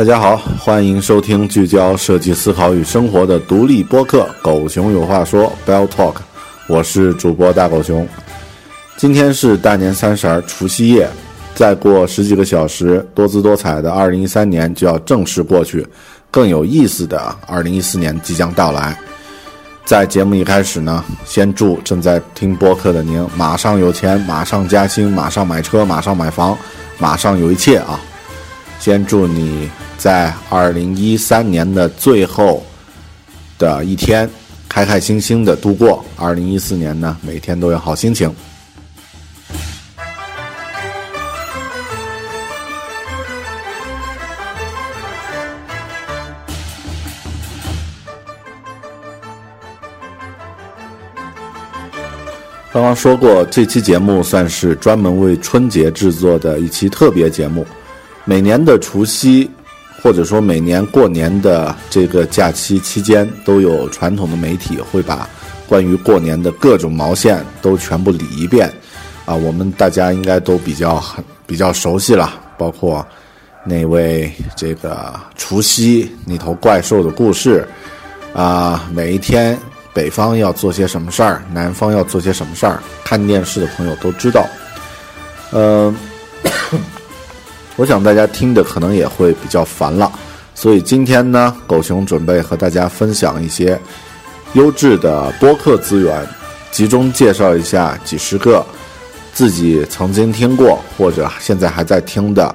大家好，欢迎收听聚焦设计思考与生活的独立播客《狗熊有话说》（Bell Talk），我是主播大狗熊。今天是大年三十儿，除夕夜，再过十几个小时，多姿多彩的二零一三年就要正式过去，更有意思的二零一四年即将到来。在节目一开始呢，先祝正在听播客的您马上有钱，马上加薪，马上买车，马上买房，马上有一切啊！先祝你。在二零一三年的最后的一天，开开心心的度过。二零一四年呢，每天都有好心情。刚刚说过，这期节目算是专门为春节制作的一期特别节目。每年的除夕。或者说，每年过年的这个假期期间，都有传统的媒体会把关于过年的各种毛线都全部理一遍，啊，我们大家应该都比较很比较熟悉了，包括那位这个除夕那头怪兽的故事，啊，每一天北方要做些什么事儿，南方要做些什么事儿，看电视的朋友都知道，嗯。我想大家听的可能也会比较烦了，所以今天呢，狗熊准备和大家分享一些优质的播客资源，集中介绍一下几十个自己曾经听过或者现在还在听的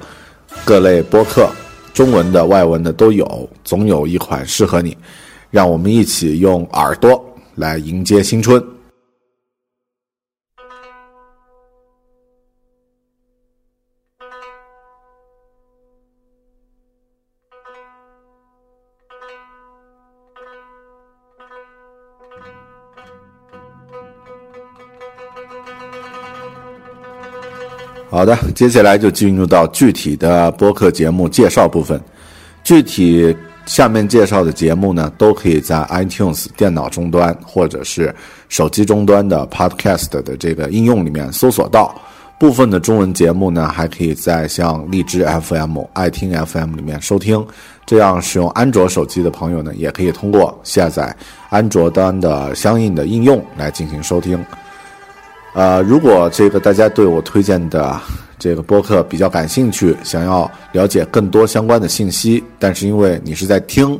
各类播客，中文的、外文的都有，总有一款适合你。让我们一起用耳朵来迎接新春。好的，接下来就进入到具体的播客节目介绍部分。具体下面介绍的节目呢，都可以在 iTunes 电脑终端或者是手机终端的 Podcast 的这个应用里面搜索到。部分的中文节目呢，还可以在像荔枝 FM、爱听 FM 里面收听。这样使用安卓手机的朋友呢，也可以通过下载安卓端的相应的应用来进行收听。呃，如果这个大家对我推荐的这个播客比较感兴趣，想要了解更多相关的信息，但是因为你是在听，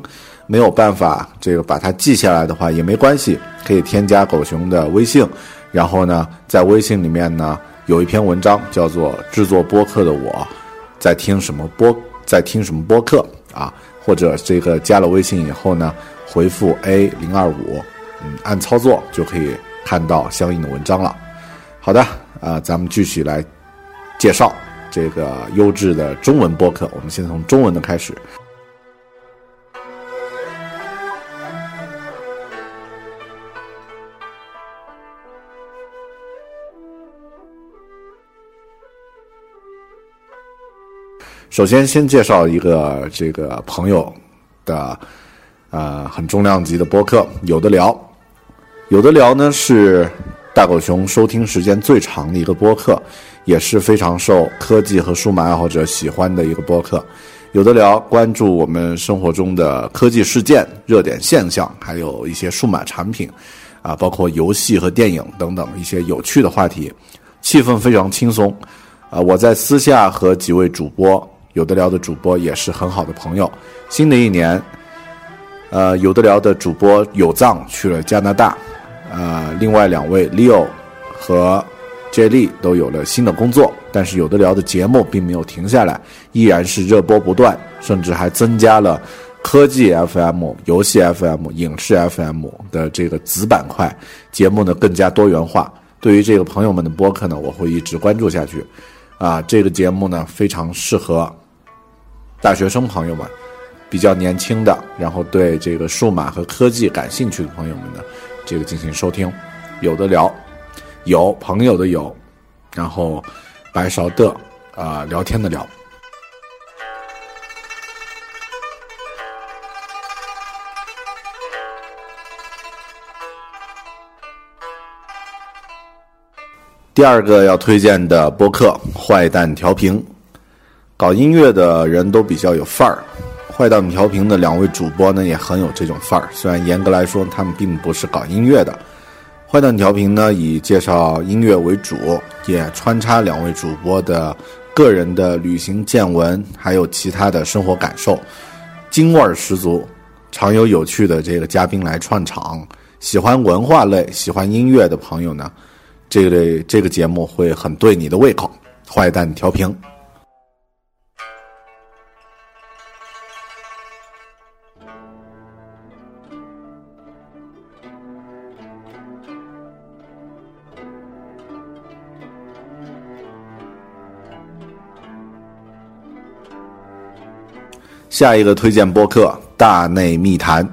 没有办法这个把它记下来的话，也没关系，可以添加狗熊的微信，然后呢，在微信里面呢有一篇文章叫做《制作播客的我在听什么播在听什么播客》啊，或者这个加了微信以后呢，回复 A 零二五，嗯，按操作就可以看到相应的文章了。好的，啊，咱们继续来介绍这个优质的中文播客。我们先从中文的开始。首先，先介绍一个这个朋友的呃很重量级的播客，有的聊，有的聊呢是。大狗熊收听时间最长的一个播客，也是非常受科技和数码爱好者喜欢的一个播客。有的聊关注我们生活中的科技事件、热点现象，还有一些数码产品，啊，包括游戏和电影等等一些有趣的话题，气氛非常轻松。啊，我在私下和几位主播，有的聊的主播也是很好的朋友。新的一年，呃，有的聊的主播有藏去了加拿大。呃，另外两位 Leo 和 J 莉都有了新的工作，但是有的聊的节目并没有停下来，依然是热播不断，甚至还增加了科技 FM、游戏 FM、影视 FM 的这个子板块，节目呢更加多元化。对于这个朋友们的播客呢，我会一直关注下去。啊，这个节目呢非常适合大学生朋友们，比较年轻的，然后对这个数码和科技感兴趣的朋友们呢。这个进行收听，有的聊，有朋友的有，然后白勺的啊聊天的聊。第二个要推荐的播客《坏蛋调频》，搞音乐的人都比较有范儿。坏蛋调频的两位主播呢，也很有这种范儿。虽然严格来说，他们并不是搞音乐的。坏蛋调频呢，以介绍音乐为主，也穿插两位主播的个人的旅行见闻，还有其他的生活感受，京味儿十足。常有有趣的这个嘉宾来串场。喜欢文化类、喜欢音乐的朋友呢，这类这个节目会很对你的胃口。坏蛋调频。下一个推荐播客《大内密谈》。《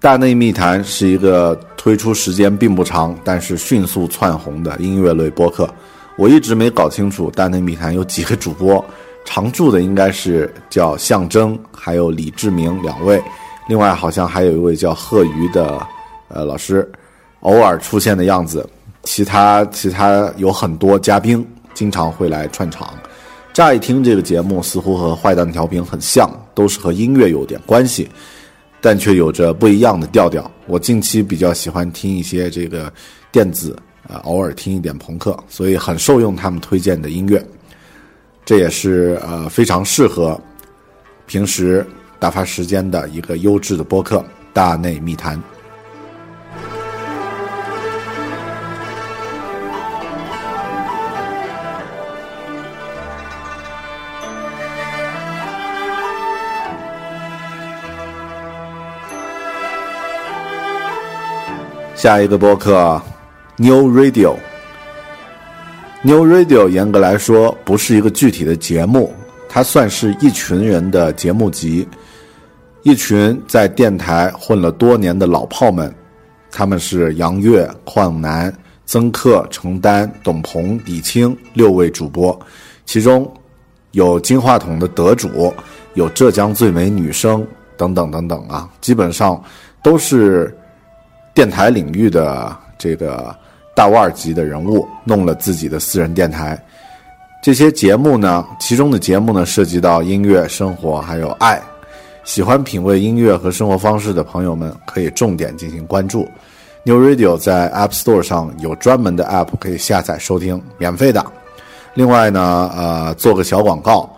大内密谈》是一个推出时间并不长，但是迅速窜红的音乐类播客。我一直没搞清楚《大内密谈》有几个主播，常驻的应该是叫象征，还有李志明两位，另外好像还有一位叫贺瑜的呃老师，偶尔出现的样子。其他其他有很多嘉宾经常会来串场。乍一听这个节目，似乎和坏蛋调频很像，都是和音乐有点关系，但却有着不一样的调调。我近期比较喜欢听一些这个电子，啊，偶尔听一点朋克，所以很受用他们推荐的音乐。这也是呃非常适合平时打发时间的一个优质的播客《大内密谈》。下一个播客，New Radio。New Radio 严格来说不是一个具体的节目，它算是一群人的节目集，一群在电台混了多年的老炮们，他们是杨越、邝南、曾克、程丹、董鹏、李青六位主播，其中有金话筒的得主，有浙江最美女生等等等等啊，基本上都是。电台领域的这个大腕级的人物弄了自己的私人电台，这些节目呢，其中的节目呢涉及到音乐、生活还有爱，喜欢品味音乐和生活方式的朋友们可以重点进行关注。New Radio 在 App Store 上有专门的 App 可以下载收听，免费的。另外呢，呃，做个小广告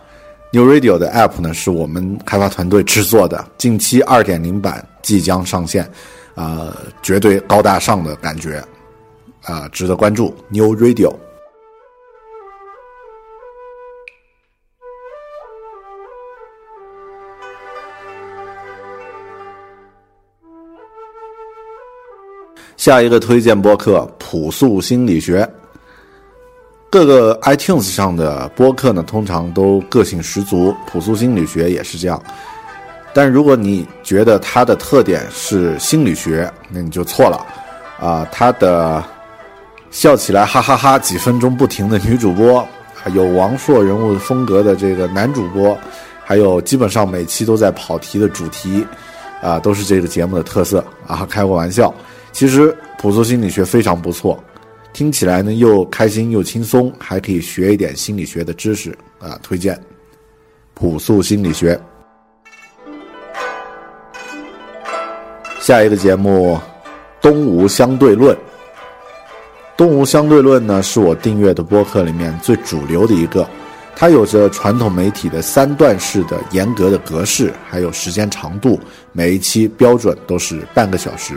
，New Radio 的 App 呢是我们开发团队制作的，近期2.0版即将上线，啊，绝对高大上的感觉，啊，值得关注。New Radio。下一个推荐播客《朴素心理学》。各个 iTunes 上的播客呢，通常都个性十足，《朴素心理学》也是这样。但如果你觉得它的特点是心理学，那你就错了。啊，它的笑起来哈哈哈几分钟不停的女主播，有王朔人物风格的这个男主播，还有基本上每期都在跑题的主题，啊，都是这个节目的特色啊。开个玩笑。其实朴素心理学非常不错，听起来呢又开心又轻松，还可以学一点心理学的知识啊！推荐朴素心理学。下一个节目《东吴相对论》。《东吴相对论》呢是我订阅的播客里面最主流的一个，它有着传统媒体的三段式的严格的格式，还有时间长度，每一期标准都是半个小时。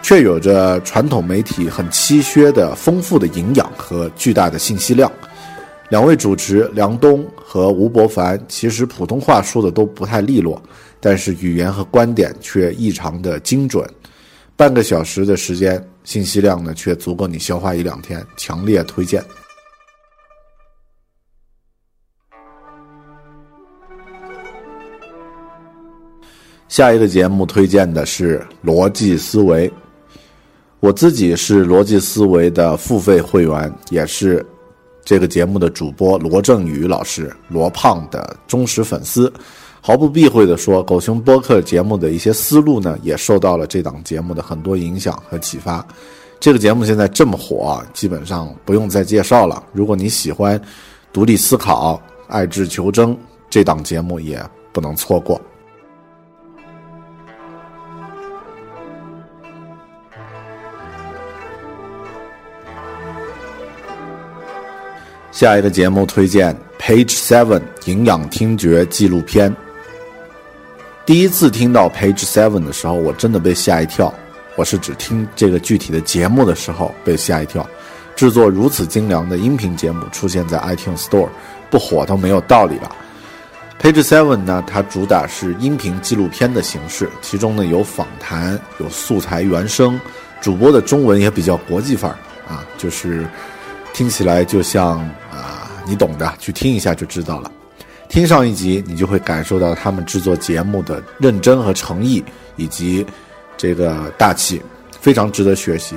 却有着传统媒体很稀缺的丰富的营养和巨大的信息量。两位主持梁冬和吴伯凡，其实普通话说的都不太利落，但是语言和观点却异常的精准。半个小时的时间，信息量呢却足够你消化一两天，强烈推荐。下一个节目推荐的是逻辑思维。我自己是逻辑思维的付费会员，也是这个节目的主播罗振宇老师罗胖的忠实粉丝。毫不避讳地说，狗熊播客节目的一些思路呢，也受到了这档节目的很多影响和启发。这个节目现在这么火，基本上不用再介绍了。如果你喜欢独立思考、爱智求真，这档节目也不能错过。下一个节目推荐《Page Seven》营养听觉纪录片。第一次听到《Page Seven》的时候，我真的被吓一跳。我是指听这个具体的节目的时候被吓一跳。制作如此精良的音频节目出现在 iTunes Store，不火都没有道理了。《Page Seven》呢，它主打是音频纪录片的形式，其中呢有访谈，有素材原声，主播的中文也比较国际范儿啊，就是听起来就像啊。你懂的，去听一下就知道了。听上一集，你就会感受到他们制作节目的认真和诚意，以及这个大气，非常值得学习。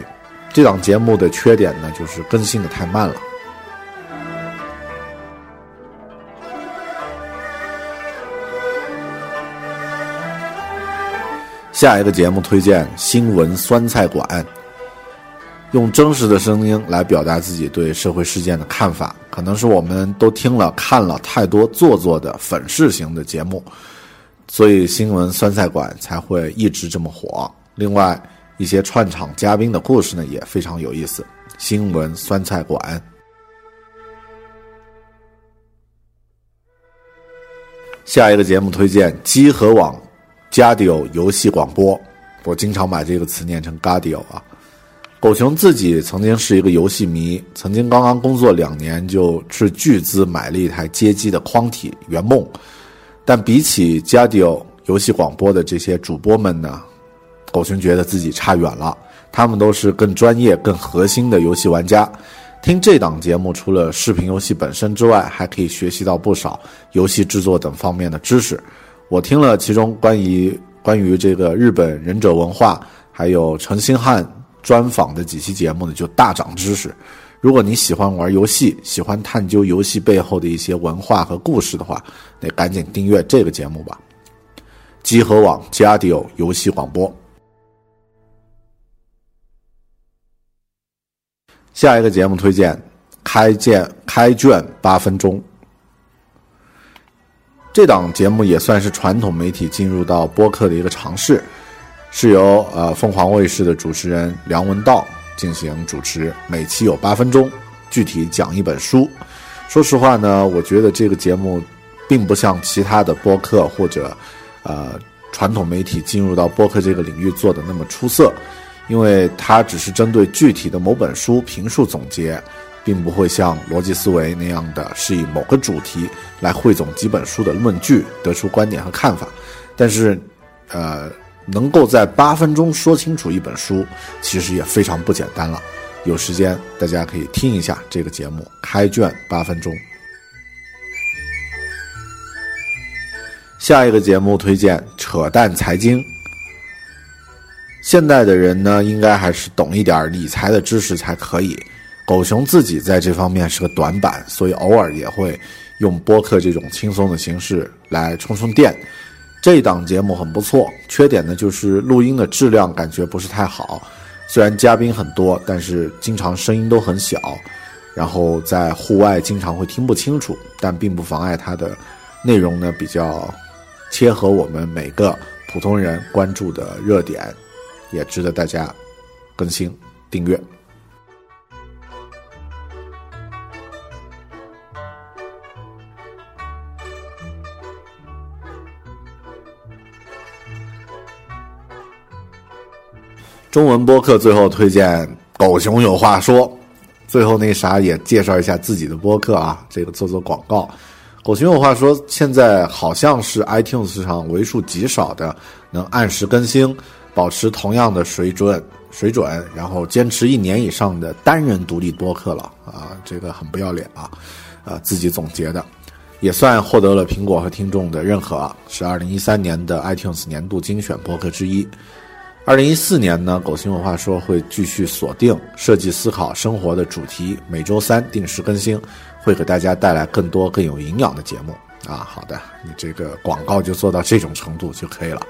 这档节目的缺点呢，就是更新的太慢了。下一个节目推荐《新闻酸菜馆》。用真实的声音来表达自己对社会事件的看法，可能是我们都听了看了太多做作的粉饰型的节目，所以新闻酸菜馆才会一直这么火。另外，一些串场嘉宾的故事呢也非常有意思。新闻酸菜馆。下一个节目推荐：机核网 Gadio 游戏广播。我经常把这个词念成 Gadio 啊。狗熊自己曾经是一个游戏迷，曾经刚刚工作两年，就斥巨资买了一台街机的框体圆梦。但比起 Gadio 游戏广播的这些主播们呢，狗熊觉得自己差远了。他们都是更专业、更核心的游戏玩家。听这档节目，除了视频游戏本身之外，还可以学习到不少游戏制作等方面的知识。我听了其中关于关于这个日本忍者文化，还有陈星汉。专访的几期节目呢，就大涨知识。如果你喜欢玩游戏，喜欢探究游戏背后的一些文化和故事的话，得赶紧订阅这个节目吧。集合网加迪欧游戏广播。下一个节目推荐：开卷开卷八分钟。这档节目也算是传统媒体进入到播客的一个尝试，是由呃凤凰卫视的主持人梁文道进行主持，每期有八分钟，具体讲一本书。说实话呢，我觉得这个节目并不像其他的播客或者呃传统媒体进入到播客这个领域做的那么出色，因为它只是针对具体的某本书评述总结。并不会像逻辑思维那样的是以某个主题来汇总几本书的论据，得出观点和看法。但是，呃，能够在八分钟说清楚一本书，其实也非常不简单了。有时间大家可以听一下这个节目《开卷八分钟》。下一个节目推荐《扯淡财经》。现代的人呢，应该还是懂一点理财的知识才可以。狗熊自己在这方面是个短板，所以偶尔也会用播客这种轻松的形式来充充电。这档节目很不错，缺点呢就是录音的质量感觉不是太好。虽然嘉宾很多，但是经常声音都很小，然后在户外经常会听不清楚，但并不妨碍它的内容呢比较切合我们每个普通人关注的热点，也值得大家更新订阅。中文播客最后推荐狗熊有话说，最后那啥也介绍一下自己的播客啊，这个做做广告。狗熊有话说，现在好像是 iTunes 上为数极少的能按时更新、保持同样的水准水准，然后坚持一年以上的单人独立播客了啊，这个很不要脸啊，啊，自己总结的，也算获得了苹果和听众的认可，是二零一三年的 iTunes 年度精选播客之一。二零一四年呢，狗熊文化说会继续锁定设计思考生活的主题，每周三定时更新，会给大家带来更多更有营养的节目啊。好的，你这个广告就做到这种程度就可以了。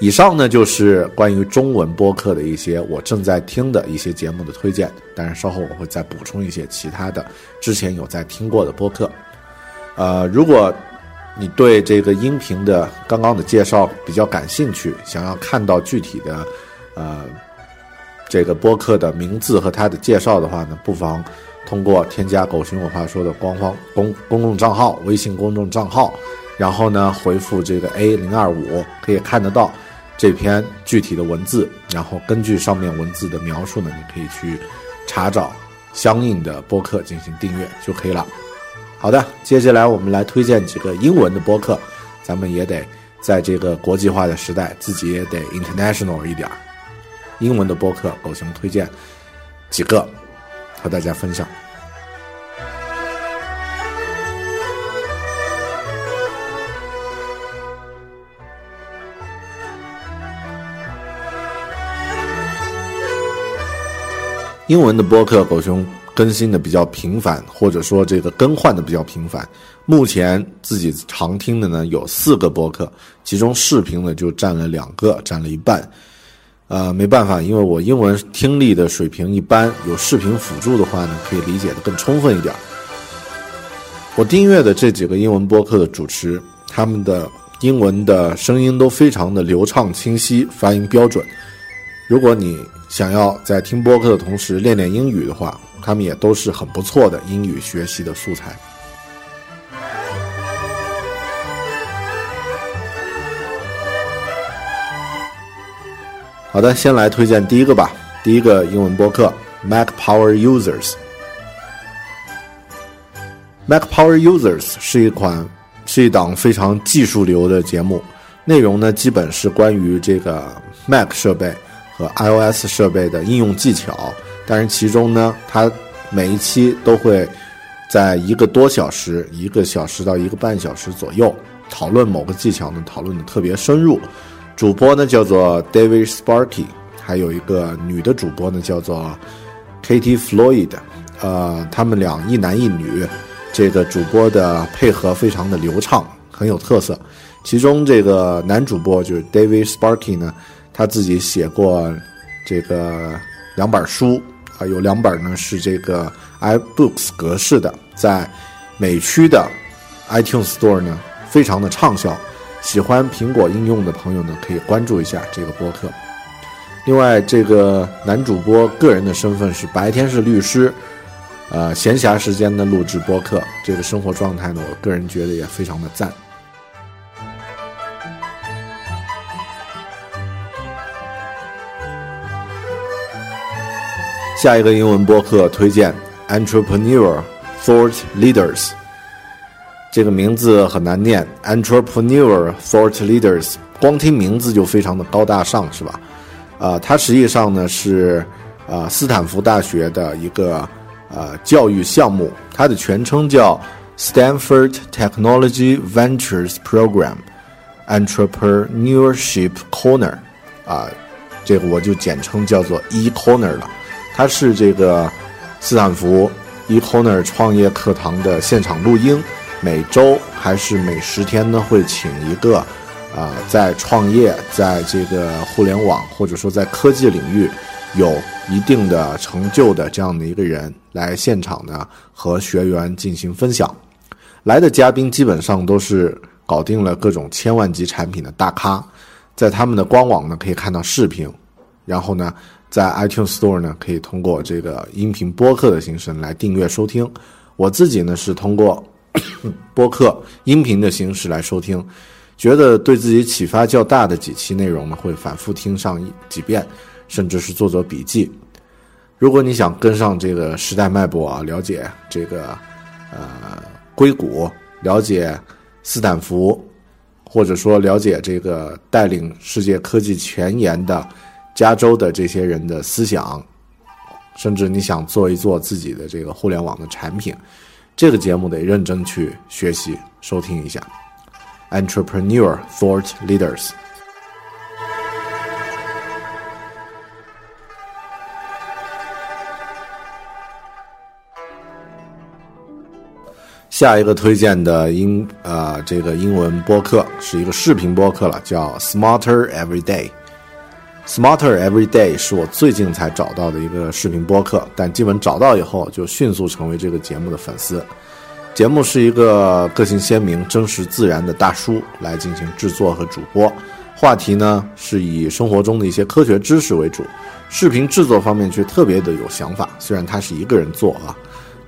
以上呢就是关于中文播客的一些我正在听的一些节目的推荐，当然稍后我会再补充一些其他的之前有在听过的播客。呃，如果。你对这个音频的刚刚的介绍比较感兴趣，想要看到具体的，呃，这个播客的名字和它的介绍的话呢，不妨通过添加“狗熊有话说”的官方公公众账号，微信公众账号，然后呢回复这个 A 零二五，可以看得到这篇具体的文字，然后根据上面文字的描述呢，你可以去查找相应的播客进行订阅就可以了。好的，接下来我们来推荐几个英文的播客，咱们也得在这个国际化的时代，自己也得 international 一点儿。英文的播客，狗熊推荐几个和大家分享。英文的播客，狗熊。更新的比较频繁，或者说这个更换的比较频繁。目前自己常听的呢有四个播客，其中视频呢就占了两个，占了一半。呃，没办法，因为我英文听力的水平一般，有视频辅助的话呢，可以理解的更充分一点。我订阅的这几个英文播客的主持，他们的英文的声音都非常的流畅清晰，发音标准。如果你想要在听播客的同时练练英语的话，他们也都是很不错的英语学习的素材。好的，先来推荐第一个吧。第一个英文播客 Mac Power Users。Mac Power Users 是一款是一档非常技术流的节目，内容呢基本是关于这个 Mac 设备和 iOS 设备的应用技巧。但是其中呢，它每一期都会在一个多小时、一个小时到一个半小时左右讨论某个技巧呢，讨论的特别深入。主播呢叫做 David Sparky，还有一个女的主播呢叫做 Katie Floyd，呃，他们俩一男一女，这个主播的配合非常的流畅，很有特色。其中这个男主播就是 David Sparky 呢，他自己写过这个两本书。啊，有两本呢，是这个 iBooks 格式的，在美区的 iTunes Store 呢非常的畅销。喜欢苹果应用的朋友呢，可以关注一下这个播客。另外，这个男主播个人的身份是白天是律师，呃，闲暇时间呢录制播客，这个生活状态呢，我个人觉得也非常的赞。下一个英文播客推荐：Entrepreneur Thought Leaders。这个名字很难念，Entrepreneur Thought Leaders，光听名字就非常的高大上，是吧？啊，它实际上呢是啊斯坦福大学的一个呃教育项目，它的全称叫 Stanford Technology Ventures Program Entrepreneurship Corner，啊，这个我就简称叫做 E Corner 了。它是这个斯坦福 Econer 创业课堂的现场录音，每周还是每十天呢？会请一个啊，在创业，在这个互联网或者说在科技领域有一定的成就的这样的一个人来现场呢，和学员进行分享。来的嘉宾基本上都是搞定了各种千万级产品的大咖，在他们的官网呢可以看到视频，然后呢。在 iTunes Store 呢，可以通过这个音频播客的形式来订阅收听。我自己呢是通过 播客音频的形式来收听，觉得对自己启发较大的几期内容呢，会反复听上几遍，甚至是做做笔记。如果你想跟上这个时代脉搏啊，了解这个呃硅谷，了解斯坦福，或者说了解这个带领世界科技前沿的。加州的这些人的思想，甚至你想做一做自己的这个互联网的产品，这个节目得认真去学习收听一下。Entrepreneur Thought Leaders。下一个推荐的英呃这个英文播客是一个视频播客了，叫 Smarter Every Day。Smarter Every Day 是我最近才找到的一个视频播客，但基本找到以后就迅速成为这个节目的粉丝。节目是一个个性鲜明、真实自然的大叔来进行制作和主播，话题呢是以生活中的一些科学知识为主，视频制作方面却特别的有想法。虽然他是一个人做啊，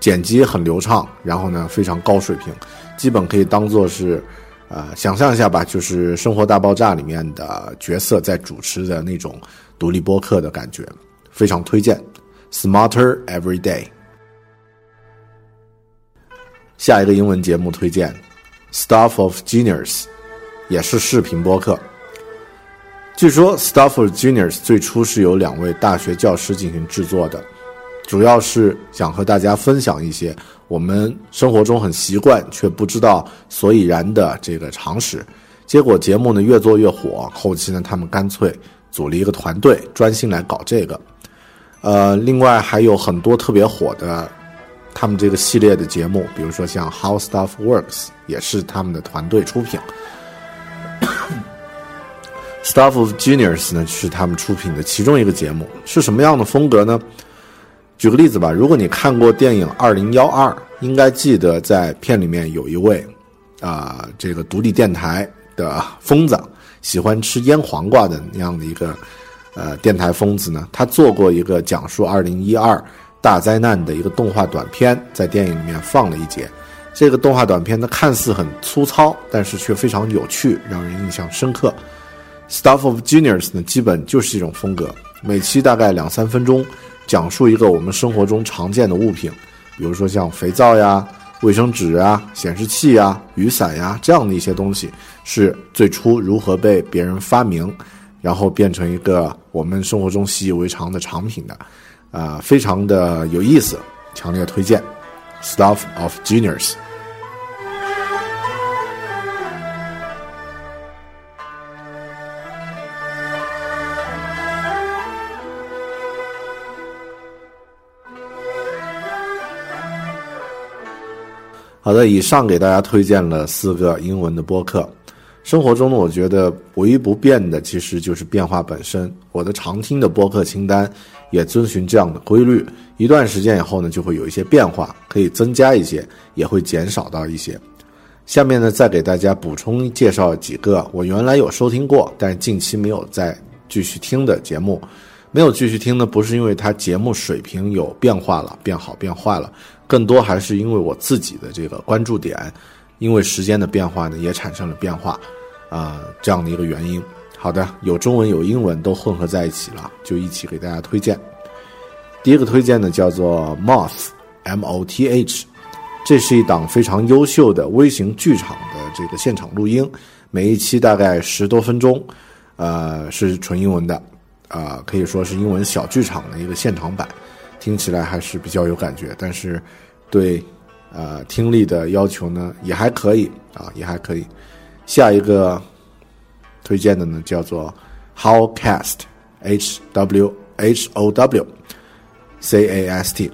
剪辑很流畅，然后呢非常高水平，基本可以当做是。呃，想象一下吧，就是《生活大爆炸》里面的角色在主持的那种独立播客的感觉，非常推荐。Smarter Every Day。下一个英文节目推荐，Stuff of Genius，也是视频播客。据说 Stuff of Genius 最初是由两位大学教师进行制作的，主要是想和大家分享一些。我们生活中很习惯却不知道所以然的这个常识，结果节目呢越做越火，后期呢他们干脆组了一个团队专心来搞这个。呃，另外还有很多特别火的他们这个系列的节目，比如说像 How Stuff Works 也是他们的团队出品。Stuff of Genius 呢是他们出品的其中一个节目，是什么样的风格呢？举个例子吧，如果你看过电影《二零幺二》，应该记得在片里面有一位，啊，这个独立电台的疯子，喜欢吃腌黄瓜的那样的一个，呃，电台疯子呢，他做过一个讲述二零一二大灾难的一个动画短片，在电影里面放了一节。这个动画短片呢，看似很粗糙，但是却非常有趣，让人印象深刻。Stuff of Genius 呢，基本就是一种风格，每期大概两三分钟。讲述一个我们生活中常见的物品，比如说像肥皂呀、卫生纸啊、显示器呀、雨伞呀这样的一些东西，是最初如何被别人发明，然后变成一个我们生活中习以为常的产品的，啊，非常的有意思，强烈推荐，Stuff of Genius。好的，以上给大家推荐了四个英文的播客。生活中呢，我觉得唯一不变的其实就是变化本身。我的常听的播客清单也遵循这样的规律，一段时间以后呢，就会有一些变化，可以增加一些，也会减少到一些。下面呢，再给大家补充介绍几个我原来有收听过，但近期没有再继续听的节目。没有继续听呢，不是因为它节目水平有变化了、变好、变坏了，更多还是因为我自己的这个关注点，因为时间的变化呢，也产生了变化，啊，这样的一个原因。好的，有中文有英文都混合在一起了，就一起给大家推荐。第一个推荐呢，叫做 Moth，M-O-T-H。这是一档非常优秀的微型剧场的这个现场录音，每一期大概十多分钟，呃，是纯英文的，啊，可以说是英文小剧场的一个现场版，听起来还是比较有感觉，但是对，呃，听力的要求呢也还可以啊，也还可以。下一个推荐的呢叫做 Howcast，H W H O W C A S T。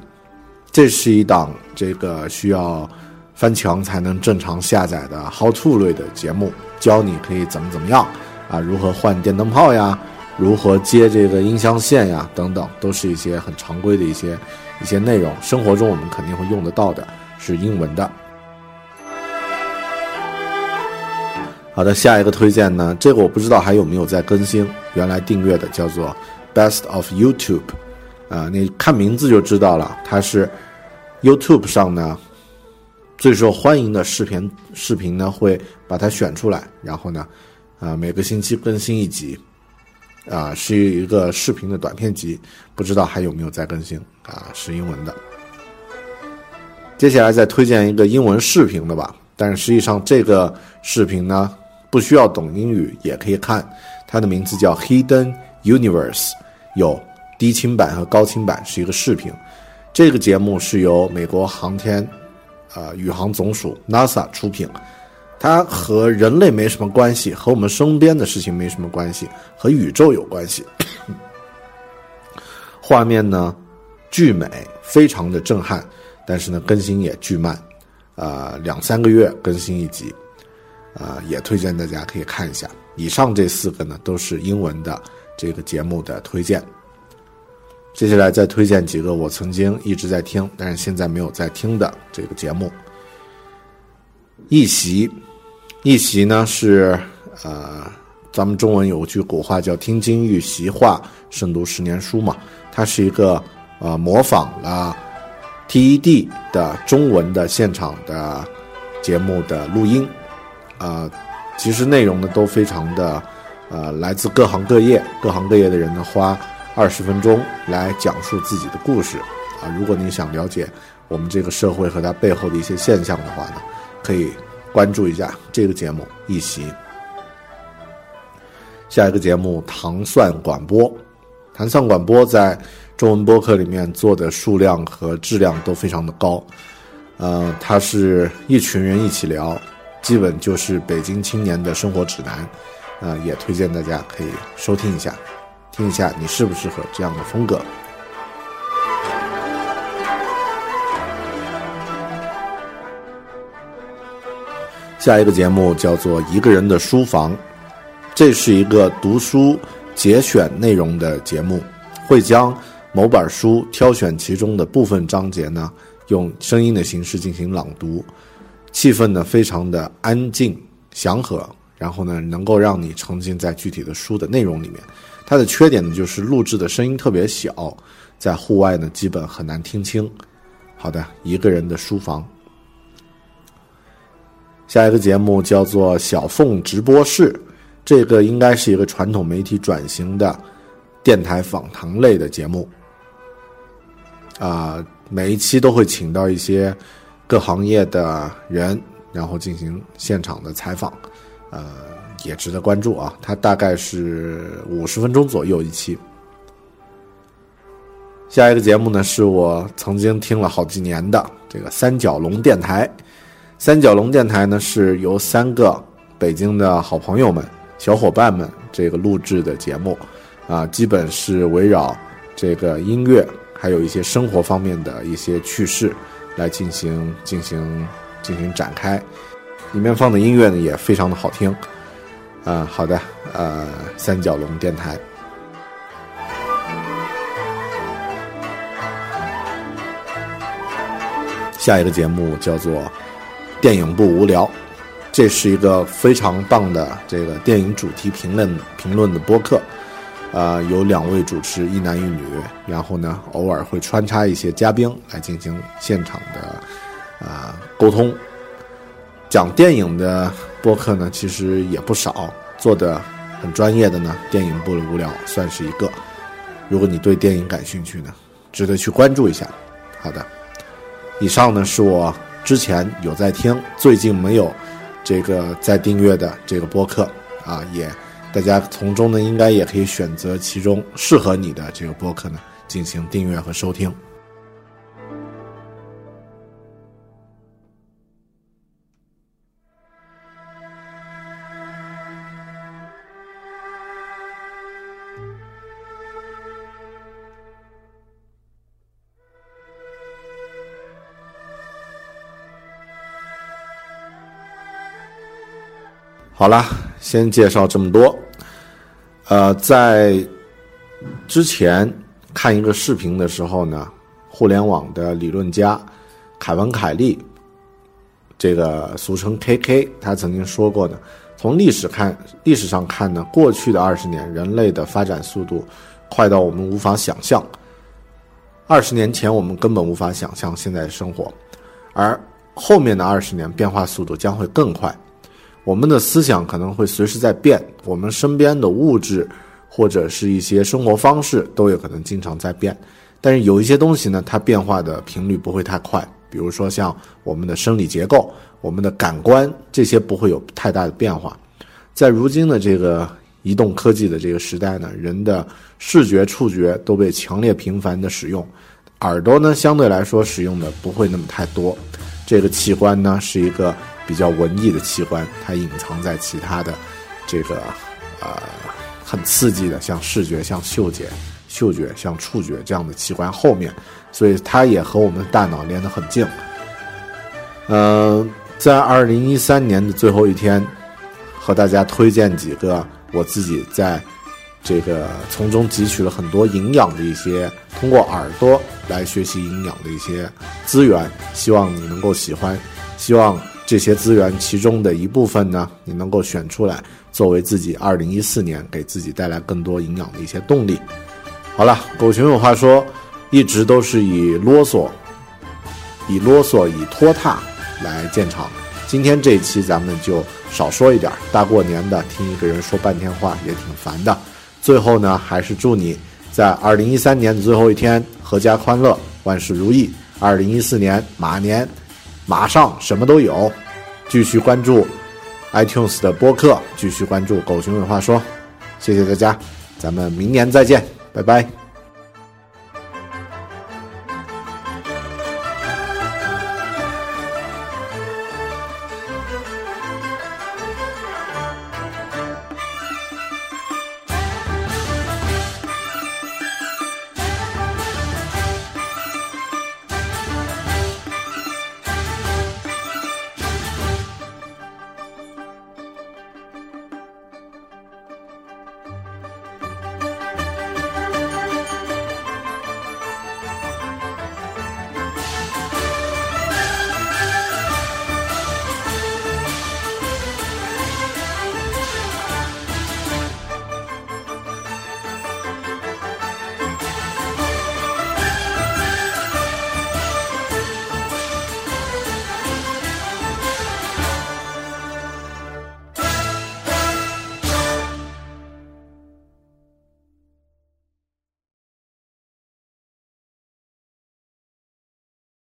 这是一档这个需要翻墙才能正常下载的 How to 类的节目，教你可以怎么怎么样啊，如何换电灯泡呀，如何接这个音箱线呀，等等，都是一些很常规的一些一些内容。生活中我们肯定会用得到的，是英文的。好的，下一个推荐呢，这个我不知道还有没有在更新，原来订阅的叫做 Best of YouTube。啊，你看名字就知道了，它是 YouTube 上呢最受欢迎的视频，视频呢会把它选出来，然后呢，啊每个星期更新一集，啊是一个视频的短片集，不知道还有没有在更新啊，是英文的。接下来再推荐一个英文视频的吧，但是实际上这个视频呢不需要懂英语也可以看，它的名字叫 Hidden Universe，有。低清版和高清版是一个视频，这个节目是由美国航天，呃，宇航总署 NASA 出品，它和人类没什么关系，和我们身边的事情没什么关系，和宇宙有关系。画面呢，巨美，非常的震撼，但是呢，更新也巨慢，呃，两三个月更新一集，呃，也推荐大家可以看一下。以上这四个呢，都是英文的这个节目的推荐。接下来再推荐几个我曾经一直在听，但是现在没有在听的这个节目。一席，一席呢是呃，咱们中文有句古话叫“听金玉席话，胜读十年书”嘛。它是一个呃模仿了 TED 的中文的现场的节目的录音，啊，其实内容呢都非常的呃来自各行各业，各行各业的人呢花。二十分钟来讲述自己的故事，啊，如果你想了解我们这个社会和它背后的一些现象的话呢，可以关注一下这个节目《一席》。下一个节目《糖蒜广播》，糖蒜广播在中文播客里面做的数量和质量都非常的高，呃，它是一群人一起聊，基本就是北京青年的生活指南，呃，也推荐大家可以收听一下。听一下，你适不适合这样的风格？下一个节目叫做《一个人的书房》，这是一个读书节选内容的节目，会将某本书挑选其中的部分章节呢，用声音的形式进行朗读，气氛呢非常的安静祥和，然后呢能够让你沉浸在具体的书的内容里面。它的缺点呢，就是录制的声音特别小，在户外呢基本很难听清。好的，一个人的书房。下一个节目叫做小凤直播室，这个应该是一个传统媒体转型的电台访谈类的节目。啊，每一期都会请到一些各行业的人，然后进行现场的采访，呃。也值得关注啊！它大概是五十分钟左右一期。下一个节目呢，是我曾经听了好几年的这个三角龙电台。三角龙电台呢，是由三个北京的好朋友们、小伙伴们这个录制的节目，啊，基本是围绕这个音乐，还有一些生活方面的一些趣事来进行进行进行展开。里面放的音乐呢，也非常的好听。啊，好的，呃，三角龙电台。下一个节目叫做《电影不无聊》，这是一个非常棒的这个电影主题评论评论的播客，呃，有两位主持，一男一女，然后呢，偶尔会穿插一些嘉宾来进行现场的啊沟通。讲电影的播客呢，其实也不少，做的很专业的呢，电影不无聊算是一个。如果你对电影感兴趣呢，值得去关注一下。好的，以上呢是我之前有在听，最近没有。这个在订阅的这个播客啊，也大家从中呢，应该也可以选择其中适合你的这个播客呢，进行订阅和收听。好了，先介绍这么多。呃，在之前看一个视频的时候呢，互联网的理论家凯文·凯利，这个俗称 KK，他曾经说过呢，从历史看，历史上看呢，过去的二十年，人类的发展速度快到我们无法想象。二十年前，我们根本无法想象现在的生活，而后面的二十年，变化速度将会更快。我们的思想可能会随时在变，我们身边的物质或者是一些生活方式都有可能经常在变，但是有一些东西呢，它变化的频率不会太快，比如说像我们的生理结构、我们的感官这些不会有太大的变化。在如今的这个移动科技的这个时代呢，人的视觉、触觉都被强烈频繁的使用，耳朵呢相对来说使用的不会那么太多，这个器官呢是一个。比较文艺的器官，它隐藏在其他的这个呃很刺激的，像视觉、像嗅觉、嗅觉、像触觉这样的器官后面，所以它也和我们的大脑连得很近。嗯，在二零一三年的最后一天，和大家推荐几个我自己在这个从中汲取了很多营养的一些，通过耳朵来学习营养的一些资源，希望你能够喜欢，希望。这些资源其中的一部分呢，你能够选出来作为自己二零一四年给自己带来更多营养的一些动力。好了，狗熊有话说，一直都是以啰嗦、以啰嗦、以拖沓来建场。今天这一期咱们就少说一点，大过年的听一个人说半天话也挺烦的。最后呢，还是祝你在二零一三年的最后一天阖家欢乐，万事如意。二零一四年马年马上什么都有。继续关注 iTunes 的播客，继续关注狗熊有话说，谢谢大家，咱们明年再见，拜拜。